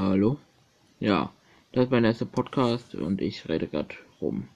Hallo? Ja, das ist mein erster Podcast und ich rede gerade rum.